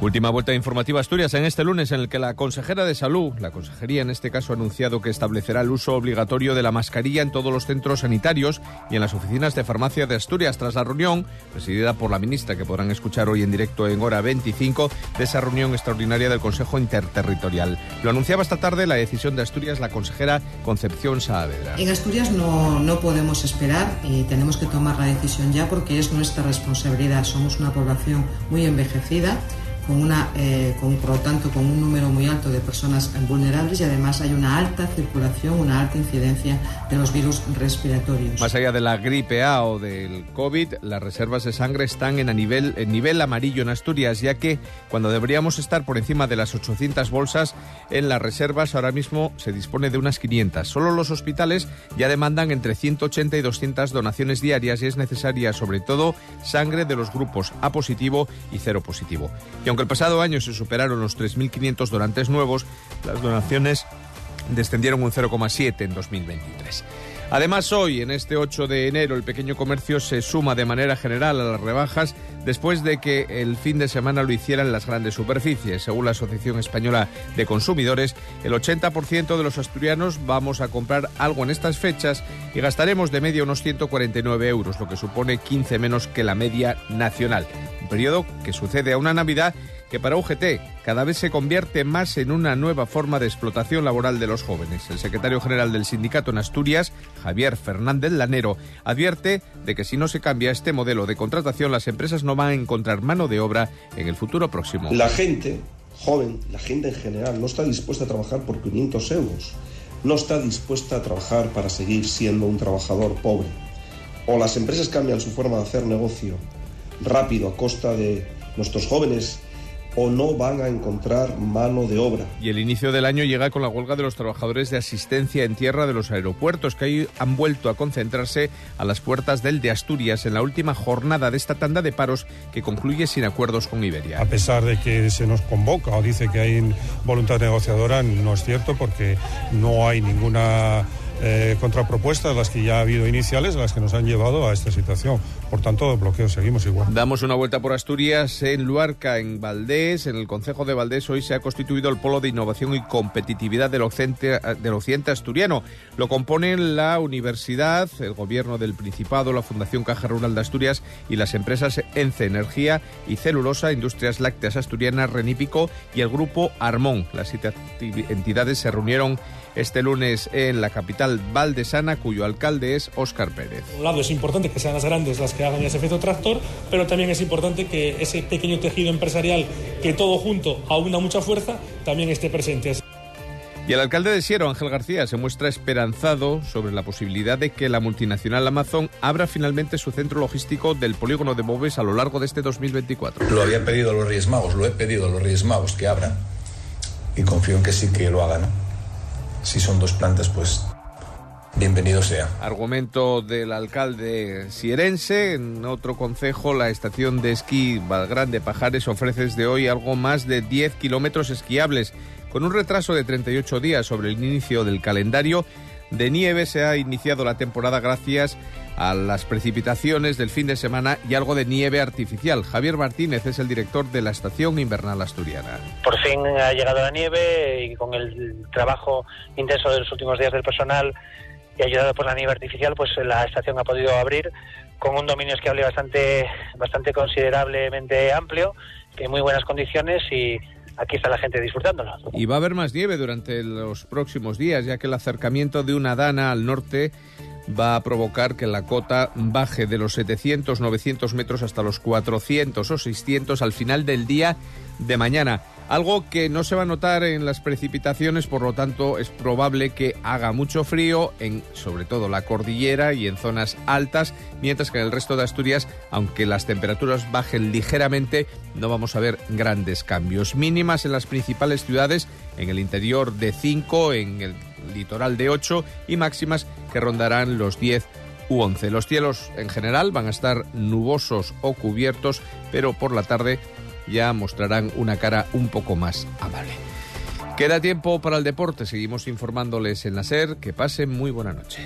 Última vuelta informativa Asturias en este lunes en el que la consejera de salud, la consejería en este caso ha anunciado que establecerá el uso obligatorio de la mascarilla en todos los centros sanitarios y en las oficinas de farmacia de Asturias tras la reunión presidida por la ministra que podrán escuchar hoy en directo en hora 25 de esa reunión extraordinaria del Consejo Interterritorial. Lo anunciaba esta tarde la decisión de Asturias la consejera Concepción Saavedra. En Asturias no, no podemos esperar y tenemos que tomar la decisión ya porque es nuestra responsabilidad. Somos una población muy envejecida con una, eh, con, por lo tanto, con un número muy alto de personas vulnerables y además hay una alta circulación, una alta incidencia de los virus respiratorios. Más allá de la gripe A o del COVID, las reservas de sangre están en, a nivel, en nivel amarillo en Asturias, ya que cuando deberíamos estar por encima de las 800 bolsas en las reservas, ahora mismo se dispone de unas 500. Solo los hospitales ya demandan entre 180 y 200 donaciones diarias y es necesaria sobre todo sangre de los grupos A positivo y cero positivo. Y aunque el pasado año se superaron los 3.500 donantes nuevos, las donaciones descendieron un 0,7 en 2023. Además, hoy, en este 8 de enero, el pequeño comercio se suma de manera general a las rebajas después de que el fin de semana lo hicieran las grandes superficies. Según la Asociación Española de Consumidores, el 80% de los asturianos vamos a comprar algo en estas fechas y gastaremos de media unos 149 euros, lo que supone 15 menos que la media nacional. Un periodo que sucede a una Navidad que para UGT cada vez se convierte más en una nueva forma de explotación laboral de los jóvenes. El secretario general del sindicato en Asturias, Javier Fernández Lanero, advierte de que si no se cambia este modelo de contratación, las empresas no van a encontrar mano de obra en el futuro próximo. La gente joven, la gente en general, no está dispuesta a trabajar por 500 euros, no está dispuesta a trabajar para seguir siendo un trabajador pobre. O las empresas cambian su forma de hacer negocio rápido a costa de nuestros jóvenes o no van a encontrar mano de obra. Y el inicio del año llega con la huelga de los trabajadores de asistencia en tierra de los aeropuertos, que ahí han vuelto a concentrarse a las puertas del de Asturias en la última jornada de esta tanda de paros que concluye sin acuerdos con Iberia. A pesar de que se nos convoca o dice que hay voluntad negociadora, no es cierto porque no hay ninguna eh, contrapropuestas, las que ya ha habido iniciales, las que nos han llevado a esta situación. Por tanto, bloqueo seguimos igual. Damos una vuelta por Asturias, en Luarca, en Valdés. En el Concejo de Valdés hoy se ha constituido el Polo de Innovación y Competitividad del Occidente, del occidente Asturiano. Lo componen la Universidad, el Gobierno del Principado, la Fundación Caja Rural de Asturias y las empresas ENCE Energía y Celulosa, Industrias Lácteas Asturianas, Renípico y el Grupo Armón. Las siete entidades se reunieron este lunes en la capital valdesana, cuyo alcalde es Óscar Pérez. Por un lado es importante que sean las grandes las que hagan ese efecto tractor, pero también es importante que ese pequeño tejido empresarial que todo junto aúna mucha fuerza también esté presente. Y el alcalde de Siero, Ángel García, se muestra esperanzado sobre la posibilidad de que la multinacional Amazon abra finalmente su centro logístico del polígono de Bobes a lo largo de este 2024. Lo había pedido a los Reyes Magos, lo he pedido a los Reyes Magos que abran y confío en que sí que lo hagan. ¿no? Si son dos plantas, pues bienvenido sea. Argumento del alcalde sierense. En otro concejo, la estación de esquí Valgrande Pajares ofrece desde hoy algo más de 10 kilómetros esquiables. Con un retraso de 38 días sobre el inicio del calendario de nieve, se ha iniciado la temporada gracias a las precipitaciones del fin de semana y algo de nieve artificial. Javier Martínez es el director de la Estación Invernal Asturiana. Por fin ha llegado la nieve y con el trabajo intenso de los últimos días del personal y ayudado por la nieve artificial, pues la estación ha podido abrir con un dominio esquiable bastante, bastante considerablemente amplio, en muy buenas condiciones y aquí está la gente disfrutándolo. Y va a haber más nieve durante los próximos días, ya que el acercamiento de una dana al norte va a provocar que la cota baje de los 700-900 metros hasta los 400 o 600 al final del día de mañana. Algo que no se va a notar en las precipitaciones, por lo tanto es probable que haga mucho frío en sobre todo la cordillera y en zonas altas, mientras que en el resto de Asturias, aunque las temperaturas bajen ligeramente, no vamos a ver grandes cambios. Mínimas en las principales ciudades, en el interior de 5, en el litoral de 8 y máximas que rondarán los 10 u 11. Los cielos en general van a estar nubosos o cubiertos, pero por la tarde ya mostrarán una cara un poco más amable. Queda tiempo para el deporte, seguimos informándoles en la SER. Que pasen muy buena noche.